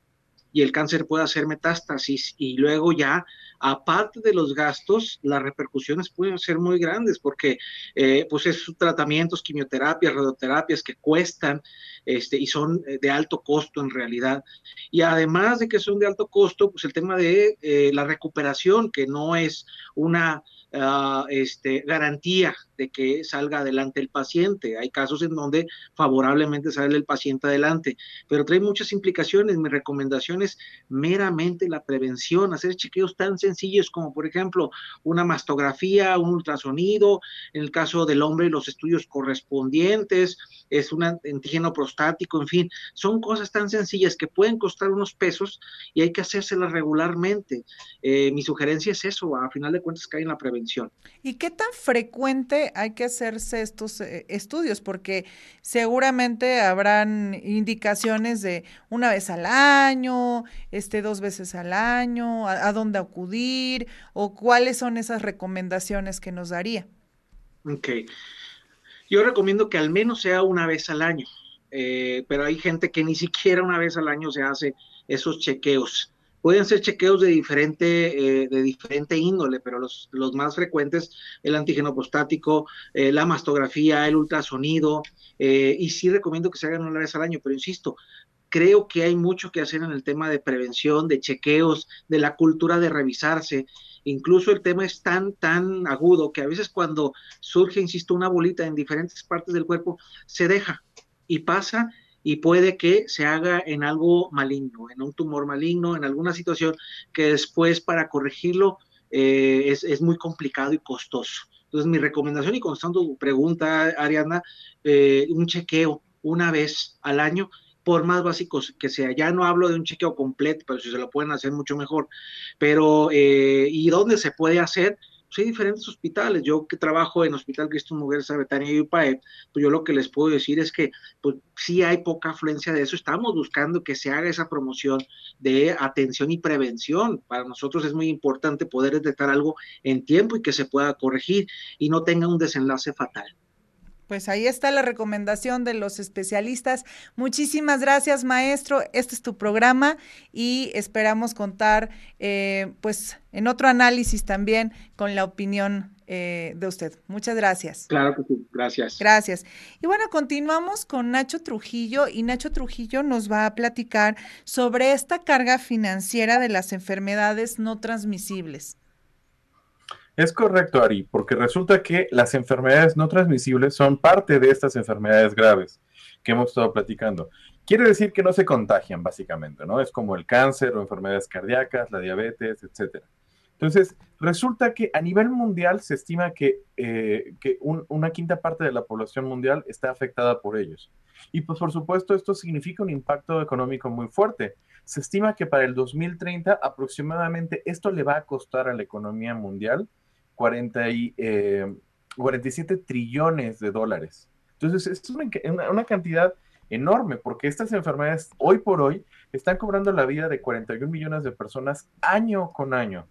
y el cáncer puede hacer metástasis y luego ya, aparte de los gastos, las repercusiones pueden ser muy grandes porque eh, pues es tratamientos, quimioterapias, radioterapias que cuestan este, y son eh, de alto costo en realidad. Y además de que son de alto costo, pues el tema de eh, la recuperación, que no es una Ah, este, garantía de que salga adelante el paciente. Hay casos en donde favorablemente sale el paciente adelante, pero trae muchas implicaciones. Mi recomendación es meramente la prevención, hacer chequeos tan sencillos como, por ejemplo, una mastografía, un ultrasonido, en el caso del hombre, los estudios correspondientes, es un antígeno prostático, en fin, son cosas tan sencillas que pueden costar unos pesos y hay que hacérselas regularmente. Eh, mi sugerencia es eso, a final de cuentas cae en la prevención ¿Y qué tan frecuente hay que hacerse estos eh, estudios? Porque seguramente habrán indicaciones de una vez al año, este, dos veces al año, a, dónde acudir o cuáles son esas recomendaciones que nos daría. Ok. Yo recomiendo que al menos sea una vez al año, eh, pero hay gente que ni siquiera una vez al año se hace esos chequeos. Pueden ser chequeos de diferente, eh, de diferente índole, pero los, los, más frecuentes, el antígeno prostático, eh, la mastografía, el ultrasonido, eh, y sí recomiendo que se hagan una vez al año, pero insisto, creo que hay mucho que hacer en el tema de prevención, de chequeos, de la cultura de revisarse. Incluso el tema es tan, tan agudo que a veces cuando surge, insisto, una bolita en diferentes partes del cuerpo, se deja y pasa y puede que se haga en algo maligno, en un tumor maligno, en alguna situación que después para corregirlo eh, es, muy complicado y costoso. Entonces, mi recomendación y constando tu pregunta, Ariana, eh, un chequeo una vez al año, por más básicos que sea. Ya no hablo de un chequeo completo, pero si se lo pueden hacer mucho mejor. Pero, eh, ¿y dónde se puede hacer? Hay diferentes hospitales. Yo que trabajo en Hospital Cristo Mujeres Betania y UPAE, pues yo lo que les puedo decir es que pues sí hay poca afluencia de eso. Estamos buscando que se haga esa promoción de atención y prevención. Para nosotros es muy importante poder detectar algo en tiempo y que se pueda corregir y no tenga un desenlace fatal. Pues ahí está la recomendación de los especialistas. Muchísimas gracias, maestro. Este es tu programa y esperamos contar, eh, pues, en otro análisis también con la opinión eh, de usted. Muchas gracias. Claro que sí, gracias. Gracias. Y bueno, continuamos con Nacho Trujillo y Nacho Trujillo nos va a platicar sobre esta carga financiera de las enfermedades no transmisibles. Es correcto, Ari, porque resulta que las enfermedades no transmisibles son parte de estas enfermedades graves que hemos estado platicando. Quiere decir que no se contagian, básicamente, ¿no? Es como el cáncer o enfermedades cardíacas, la diabetes, etcétera. Entonces, resulta que a nivel mundial se estima que, eh, una quinta parte de la población mundial está afectada por ellos. Y pues por supuesto esto significa un impacto económico muy fuerte. Se estima que para el 2030 aproximadamente esto le va a costar a la economía mundial 40 y, 47 eh, trillones de dólares. Entonces, es una, cantidad enorme porque estas enfermedades hoy por hoy están cobrando la vida de 41 millones de personas año con año.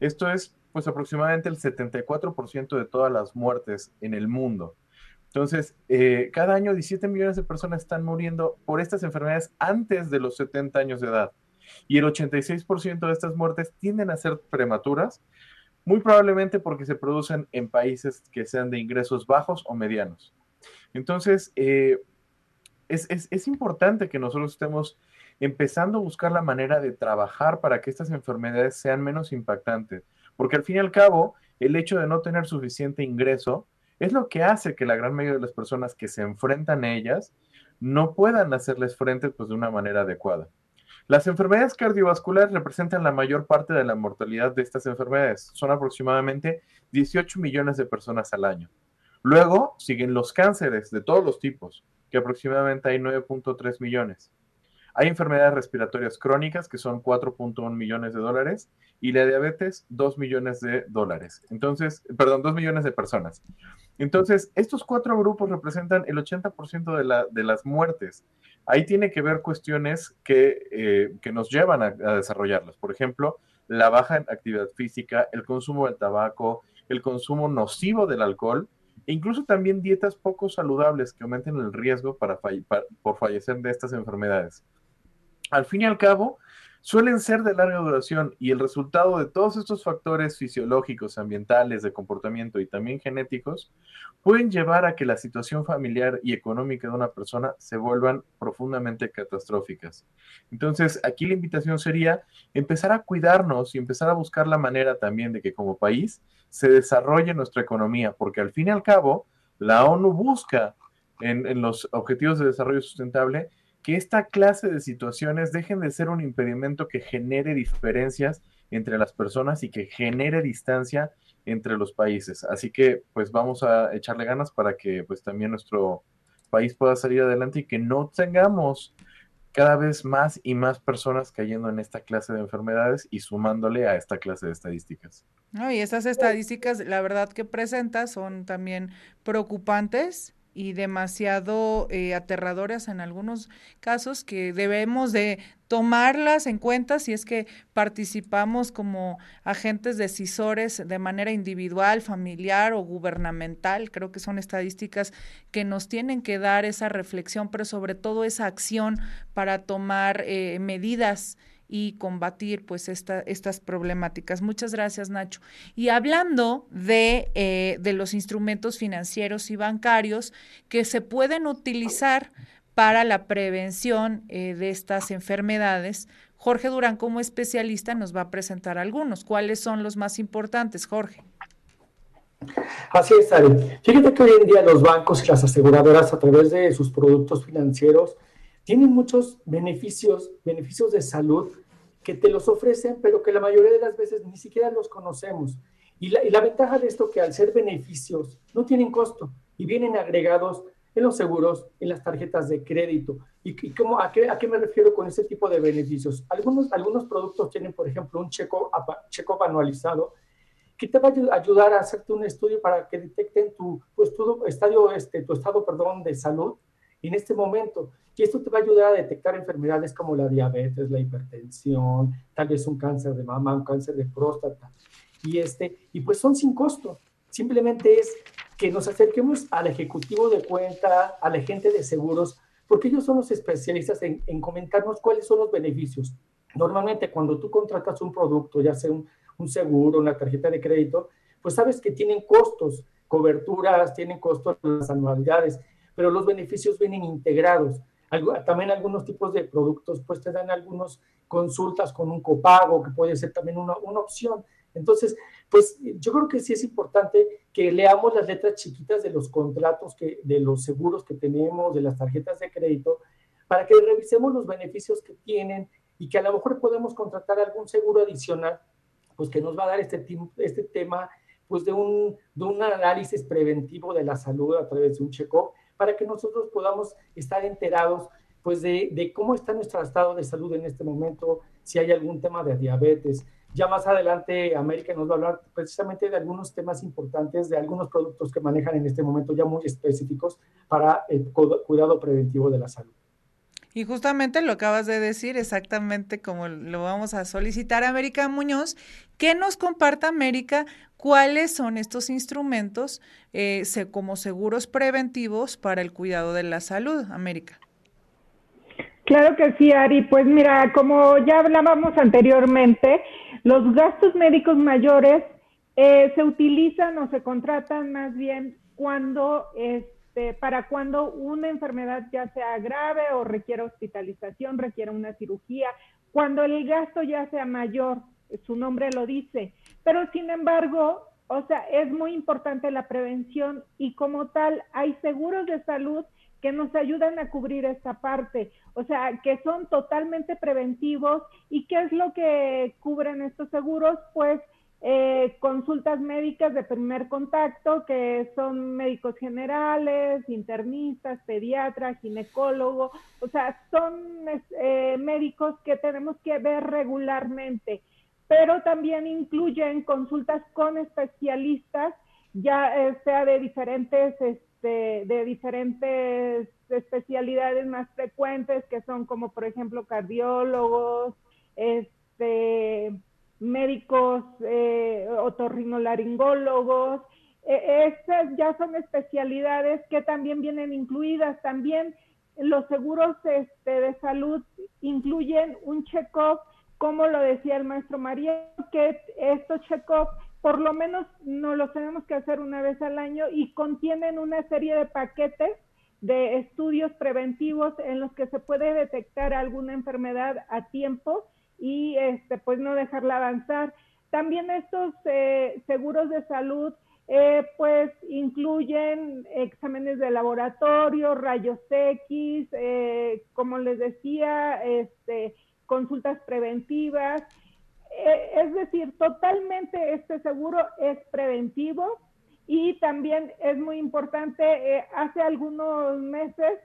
Esto es pues aproximadamente el 74% de todas las muertes en el mundo. Entonces, eh, cada año 17 millones de personas están muriendo por estas enfermedades antes de los 70 años de edad. Y el 86% de estas muertes tienden a ser prematuras muy probablemente porque se producen en países que sean de ingresos bajos o medianos. Entonces, eh, es, importante que nosotros estemos empezando a buscar la manera de trabajar para que estas enfermedades sean menos impactantes, porque al fin y al cabo, el hecho de no tener suficiente ingreso es lo que hace que la gran mayoría de las personas que se enfrentan a ellas no puedan hacerles frente pues, de una manera adecuada. Las enfermedades cardiovasculares representan la mayor parte de la mortalidad de estas enfermedades. Son aproximadamente 18 millones de personas al año. Luego siguen los cánceres de todos los tipos, que aproximadamente hay 9.3 millones. Hay enfermedades respiratorias crónicas, que son 4.1 millones de dólares, y la diabetes, 2 millones de dólares. Entonces, perdón, 2 millones de personas. Entonces, estos cuatro grupos representan el 80% de, de las muertes. Ahí tiene que ver cuestiones que, eh, que nos llevan a, desarrollarlas. Por ejemplo, la baja actividad física, el consumo del tabaco, el consumo nocivo del alcohol, e incluso también dietas poco saludables que aumenten el riesgo para, por fallecer de estas enfermedades. Al fin y al cabo, suelen ser de larga duración y el resultado de todos estos factores fisiológicos, ambientales, de comportamiento y también genéticos pueden llevar a que la situación familiar y económica de una persona se vuelvan profundamente catastróficas. Entonces, aquí la invitación sería empezar a cuidarnos y empezar a buscar la manera también de que como país se desarrolle nuestra economía, porque al fin y al cabo, la ONU busca en, los Objetivos de Desarrollo Sustentable que esta clase de situaciones dejen de ser un impedimento que genere diferencias entre las personas y que genere distancia entre los países. Así que pues vamos a echarle ganas para que pues también nuestro país pueda salir adelante y que no tengamos cada vez más y más personas cayendo en esta clase de enfermedades y sumándole a esta clase de estadísticas. No, y estas estadísticas, la verdad que presenta son también preocupantes y demasiado eh, aterradoras en algunos casos que debemos de tomarlas en cuenta si es que participamos como agentes decisores de manera individual, familiar o gubernamental. Creo que son estadísticas que nos tienen que dar esa reflexión, pero sobre todo esa acción para tomar eh, medidas y combatir pues esta, estas problemáticas. Muchas gracias, Nacho. Y hablando de, eh, de los instrumentos financieros y bancarios que se pueden utilizar para la prevención eh, de estas enfermedades, Jorge Durán, como especialista, nos va a presentar algunos. ¿Cuáles son los más importantes, Jorge? Así es, Ari. Fíjate que hoy en día los bancos y las aseguradoras, a través de sus productos financieros, tienen muchos beneficios, beneficios de salud que te los ofrecen, pero que la mayoría de las veces ni siquiera los conocemos. Y la, y la ventaja de esto que al ser beneficios no tienen costo y vienen agregados en los seguros, en las tarjetas de crédito. ¿Y, y cómo, a, qué, a qué me refiero con ese tipo de beneficios? Algunos, algunos productos tienen, por ejemplo, un checo, checo anualizado que te va a ayudar a hacerte un estudio para que detecten tu, pues, tu, estadio, este, tu estado perdón, de salud en este momento. Y esto te va a ayudar a detectar enfermedades como la diabetes, la hipertensión, tal vez un cáncer de mama, un cáncer de próstata. Y, este, y pues son sin costo. Simplemente es que nos acerquemos al ejecutivo de cuenta, a la gente de seguros, porque ellos son los especialistas en, en comentarnos cuáles son los beneficios. Normalmente cuando tú contratas un producto, ya sea un, un seguro, una tarjeta de crédito, pues sabes que tienen costos, coberturas, tienen costos las anualidades pero los beneficios vienen integrados. también algunos tipos de productos pues te dan algunas consultas con un copago, que puede ser también una, una opción. Entonces, pues yo creo que sí es importante que leamos las letras chiquitas de los contratos, que, de los seguros que tenemos, de las tarjetas de crédito, para que revisemos los beneficios que tienen y que a lo mejor podemos contratar algún seguro adicional, pues que nos va a dar este, este tema, pues de un, de un análisis preventivo de la salud a través de un check-up para que nosotros podamos estar enterados pues de, de, cómo está nuestro estado de salud en este momento, si hay algún tema de diabetes. Ya más adelante América nos va a hablar precisamente de algunos temas importantes, de algunos productos que manejan en este momento ya muy específicos para el cuidado preventivo de la salud. Y justamente lo acabas de decir, exactamente como lo vamos a solicitar a América Muñoz, que nos comparta América cuáles son estos instrumentos eh, como seguros preventivos para el cuidado de la salud, América. Claro que sí, Ari. Pues mira, como ya hablábamos anteriormente, los gastos médicos mayores eh, se utilizan o se contratan más bien cuando es este, para cuando una enfermedad ya sea grave o requiera hospitalización, requiera una cirugía, cuando el gasto ya sea mayor, su nombre lo dice. Pero sin embargo, o sea, es muy importante la prevención y como tal hay seguros de salud que nos ayudan a cubrir esta parte, o sea, que son totalmente preventivos. Y qué es lo que cubren estos seguros, pues eh, consultas médicas de primer contacto, que son médicos generales, internistas, pediatras, ginecólogos, o sea, son eh, médicos que tenemos que ver regularmente, pero también incluyen consultas con especialistas, ya eh, sea de diferentes, este, de diferentes especialidades más frecuentes, que son como por ejemplo cardiólogos, este médicos eh, otorrinolaringólogos. E, estas ya son especialidades que también vienen incluidas. También los seguros este, de salud incluyen un check-up como lo decía el maestro María, que estos check-up por lo menos no los tenemos que hacer una vez al año y contienen una serie de paquetes de estudios preventivos en los que se puede detectar alguna enfermedad a tiempo y este pues no dejarla avanzar. También estos eh, seguros de salud eh, pues incluyen exámenes de laboratorio, rayos X, eh, como les decía, este, consultas preventivas eh, es decir, totalmente este seguro es preventivo y también es muy importante, eh, hace algunos meses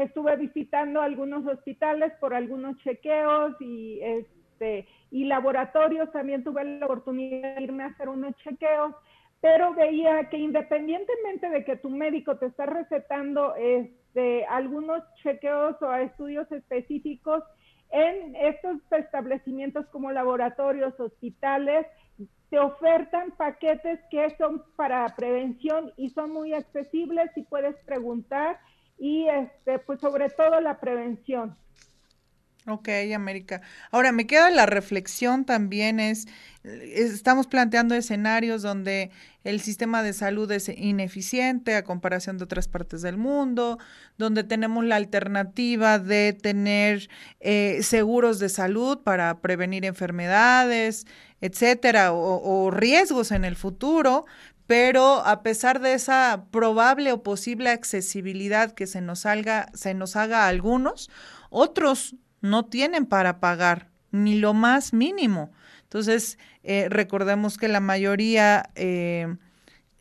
estuve visitando algunos hospitales por algunos chequeos y, este, y laboratorios, también tuve la oportunidad de irme a hacer unos chequeos, pero veía que independientemente de que tu médico te está recetando este, algunos chequeos o estudios específicos, en estos establecimientos como laboratorios, hospitales, te ofertan paquetes que son para prevención y son muy accesibles y puedes preguntar y este pues sobre todo la prevención. Ok, América. Ahora, me queda la reflexión también es, estamos planteando escenarios donde el sistema de salud es ineficiente a comparación de otras partes del mundo, donde tenemos la alternativa de tener eh, seguros de salud para prevenir enfermedades, etcétera, o, o riesgos en el futuro, pero a pesar de esa probable o posible accesibilidad que se nos, salga, se nos haga a algunos, otros no tienen para pagar ni lo más mínimo. Entonces, eh, recordemos que la mayoría, eh,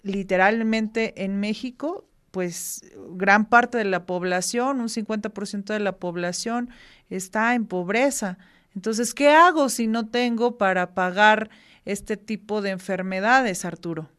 literalmente en México, pues gran parte de la población, un 50% de la población está en pobreza. Entonces, ¿qué hago si no tengo para pagar este tipo de enfermedades, Arturo?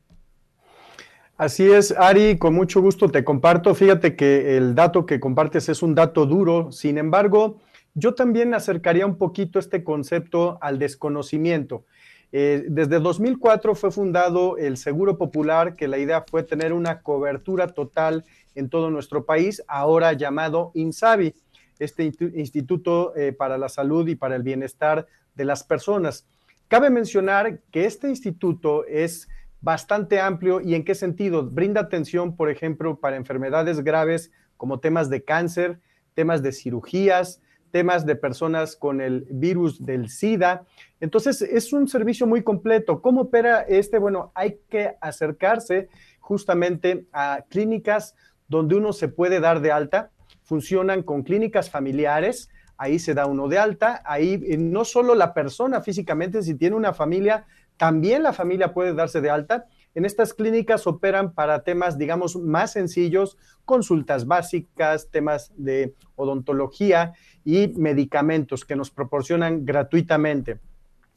Así es, Ari, con mucho gusto te comparto. Fíjate que el dato que compartes es un dato duro, sin embargo, yo también acercaría un poquito este concepto al desconocimiento. Eh, desde 2004 fue fundado el Seguro Popular, que la idea fue tener una cobertura total en todo nuestro país, ahora llamado INSABI, este Instituto eh, para la Salud y para el Bienestar de las Personas. Cabe mencionar que este instituto es bastante amplio y en qué sentido brinda atención, por ejemplo, para enfermedades graves como temas de cáncer, temas de cirugías, temas de personas con el virus del SIDA. Entonces, es un servicio muy completo. ¿Cómo opera este? Bueno, hay que acercarse justamente a clínicas donde uno se puede dar de alta. Funcionan con clínicas familiares, ahí se da uno de alta, ahí eh, no solo la persona físicamente, si tiene una familia, también la familia puede darse de alta en estas clínicas operan para temas, digamos, más sencillos, consultas básicas, temas de odontología y medicamentos que nos proporcionan gratuitamente.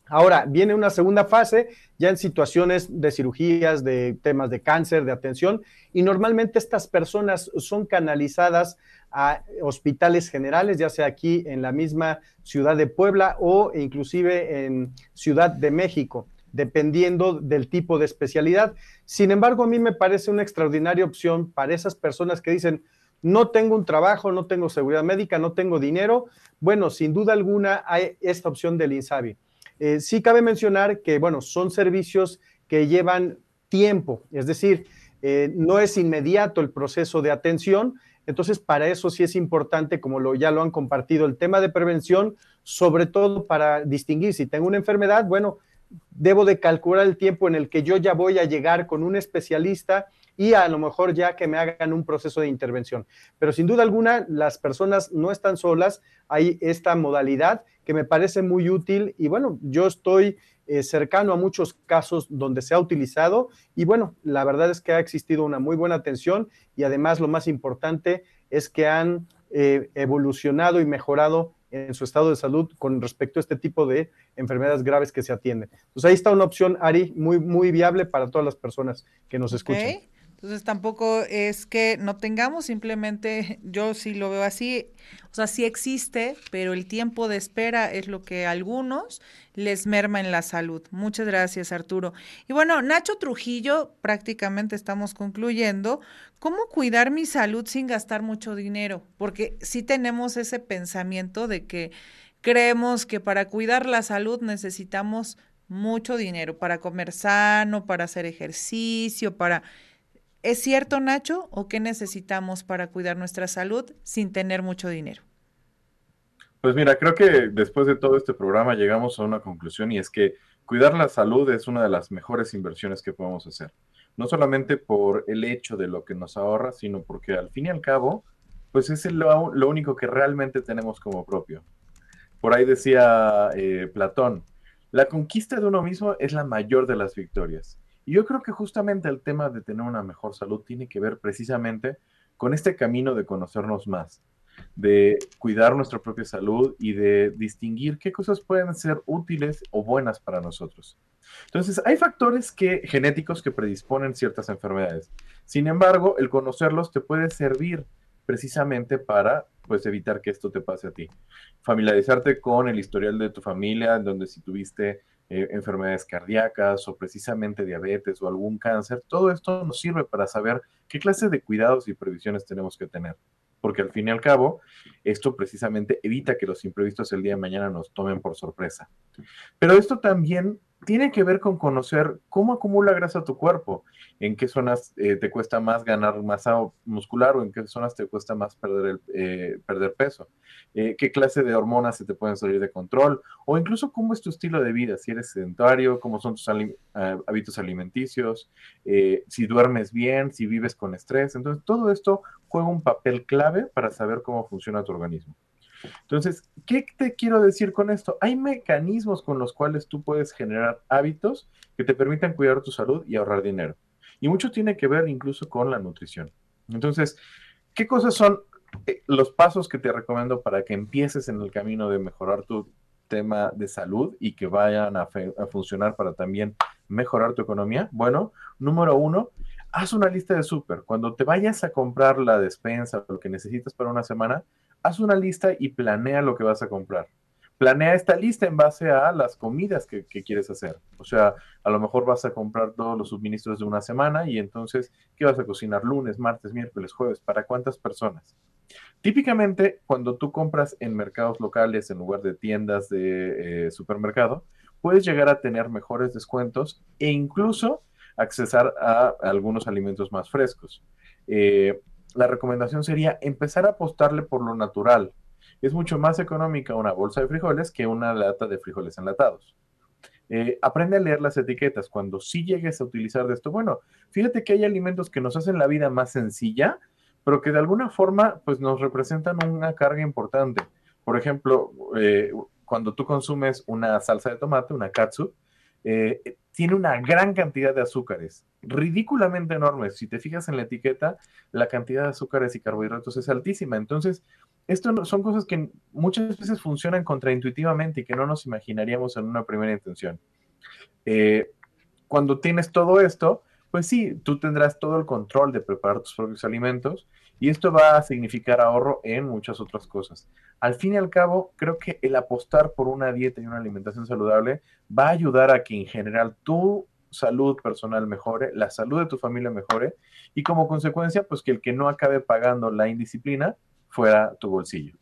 Ahora, viene una segunda fase, ya en situaciones de cirugías, de temas de cáncer, de atención, y normalmente estas personas son canalizadas a hospitales generales, ya sea aquí en la misma ciudad de Puebla o inclusive en Ciudad de México dependiendo del tipo de especialidad. Sin embargo, a mí me parece una extraordinaria opción para esas personas que dicen, no tengo un trabajo, no tengo seguridad médica, no tengo dinero. Bueno, sin duda alguna hay esta opción del INSABI. Eh, sí cabe mencionar que, bueno, son servicios que llevan tiempo, es decir, eh, no es inmediato el proceso de atención. Entonces, para eso sí es importante, como lo, ya lo han compartido, el tema de prevención, sobre todo para distinguir si tengo una enfermedad, bueno, debo de calcular el tiempo en el que yo ya voy a llegar con un especialista y a lo mejor ya que me hagan un proceso de intervención. Pero sin duda alguna, las personas no están solas, hay esta modalidad que me parece muy útil y bueno, yo estoy eh, cercano a muchos casos donde se ha utilizado y bueno, la verdad es que ha existido una muy buena atención y además lo más importante es que han eh, evolucionado y mejorado en su estado de salud con respecto a este tipo de enfermedades graves que se atienden. Entonces ahí está una opción, Ari, muy, muy viable para todas las personas que nos escuchan. Entonces tampoco es que no tengamos, simplemente *laughs* yo sí lo veo así, o sea, sí existe, pero el tiempo de espera es lo que a algunos les merma en la salud. Muchas gracias, Arturo. Y bueno, Nacho Trujillo, prácticamente estamos concluyendo, ¿cómo cuidar mi salud sin gastar mucho dinero? Porque sí tenemos ese pensamiento de que creemos que para cuidar la salud necesitamos mucho dinero para comer sano, para hacer ejercicio, para... ¿Es cierto, Nacho? ¿O qué necesitamos para cuidar nuestra salud sin tener mucho dinero? Pues mira, creo que después de todo este programa llegamos a una conclusión y es que cuidar la salud es una de las mejores inversiones que podemos hacer. No solamente por el hecho de lo que nos ahorra, sino porque al fin y al cabo, pues es lo, único que realmente tenemos como propio. Por ahí decía eh, Platón, la conquista de uno mismo es la mayor de las victorias. Y yo creo que justamente el tema de tener una mejor salud tiene que ver precisamente con este camino de conocernos más de cuidar nuestra propia salud y de distinguir qué cosas pueden ser útiles o buenas para nosotros. Entonces, hay factores que, genéticos que predisponen ciertas enfermedades. Sin embargo, el conocerlos te puede servir precisamente para pues evitar que esto te pase a ti. Familiarizarte con el historial de tu familia, donde si tuviste eh, enfermedades cardíacas o precisamente diabetes o algún cáncer, todo esto nos sirve para saber qué clase de cuidados y previsiones tenemos que tener porque al fin y al cabo, esto precisamente evita que los imprevistos el día de mañana nos tomen por sorpresa. Pero esto también tiene que ver con conocer cómo acumula grasa tu cuerpo, en qué zonas eh, te cuesta más ganar masa muscular o en qué zonas te cuesta más perder, el, eh, perder peso, eh, qué clase de hormonas se te pueden salir de control o incluso cómo es tu estilo de vida, si eres sedentario, cómo son tus hábitos alimenticios, si duermes bien, si vives con estrés. Entonces, todo esto juega un papel clave para saber cómo funciona tu organismo. Entonces, ¿qué te quiero decir con esto? Hay mecanismos con los cuales tú puedes generar hábitos que te permitan cuidar tu salud y ahorrar dinero. Y mucho tiene que ver incluso con la nutrición. Entonces, ¿qué cosas son eh, los pasos que te recomiendo para que empieces en el camino de mejorar tu tema de salud y que vayan a, funcionar para también mejorar tu economía? Bueno, número uno, haz una lista de súper. Cuando te vayas a comprar la despensa, lo que necesitas para una semana, haz una lista y planea lo que vas a comprar. Planea esta lista en base a las comidas que, quieres hacer. O sea, a lo mejor vas a comprar todos los suministros de una semana y entonces, ¿qué vas a cocinar lunes, martes, miércoles, jueves? ¿Para cuántas personas? Típicamente, cuando tú compras en mercados locales en lugar de tiendas de eh, supermercado, puedes llegar a tener mejores descuentos e incluso accesar a algunos alimentos más frescos. Eh, la recomendación sería empezar a apostarle por lo natural. Es mucho más económica una bolsa de frijoles que una lata de frijoles enlatados. Eh, aprende a leer las etiquetas. Cuando sí llegues a utilizar de esto, bueno, fíjate que hay alimentos que nos hacen la vida más sencilla, pero que de alguna forma pues nos representan una carga importante. Por ejemplo, eh, cuando tú consumes una salsa de tomate, una katsu, eh, tiene una gran cantidad de azúcares, ridículamente enormes. Si te fijas en la etiqueta, la cantidad de azúcares y carbohidratos es altísima. Entonces, esto son cosas que muchas veces funcionan contraintuitivamente y que no nos imaginaríamos en una primera intención. Eh, cuando tienes todo esto, pues sí, tú tendrás todo el control de preparar tus propios alimentos y esto va a significar ahorro en muchas otras cosas. Al fin y al cabo, creo que el apostar por una dieta y una alimentación saludable va a ayudar a que en general tu salud personal mejore, la salud de tu familia mejore y como consecuencia, pues que el que no acabe pagando la indisciplina fuera tu bolsillo.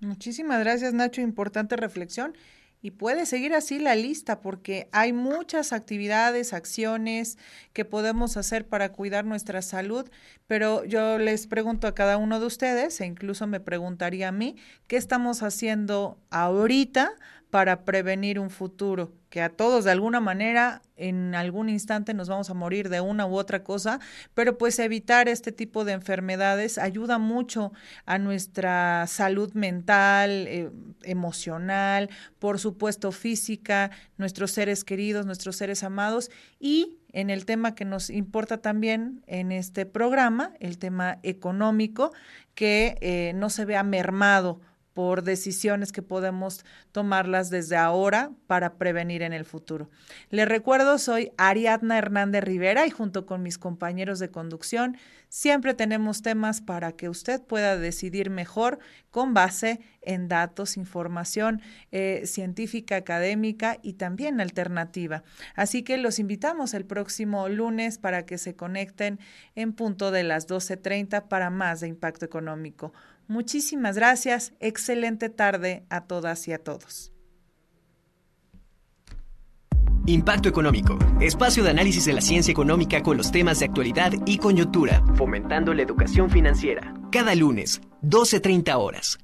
Muchísimas gracias, Nacho. Importante reflexión. Y puede seguir así la lista porque hay muchas actividades, acciones que podemos hacer para cuidar nuestra salud, pero yo les pregunto a cada uno de ustedes, e incluso me preguntaría a mí, ¿qué estamos haciendo ahorita para prevenir un futuro, que a todos de alguna manera en algún instante nos vamos a morir de una u otra cosa, pero pues evitar este tipo de enfermedades ayuda mucho a nuestra salud mental, eh, emocional, por supuesto física, nuestros seres queridos, nuestros seres amados y en el tema que nos importa también en este programa, el tema económico, que eh, no se vea mermado por decisiones que podemos tomarlas desde ahora para prevenir en el futuro. Les recuerdo, soy Ariadna Hernández Rivera y junto con mis compañeros de conducción Siempre tenemos temas para que usted pueda decidir mejor con base en datos, información eh, científica, académica y también alternativa. Así que los invitamos el próximo lunes para que se conecten en punto de las 12.30 para más de impacto económico. Muchísimas gracias. Excelente tarde a todas y a todos. Impacto Económico, espacio de análisis de la ciencia económica con los temas de actualidad y coyuntura, fomentando la educación financiera. Cada lunes, 12.30 horas.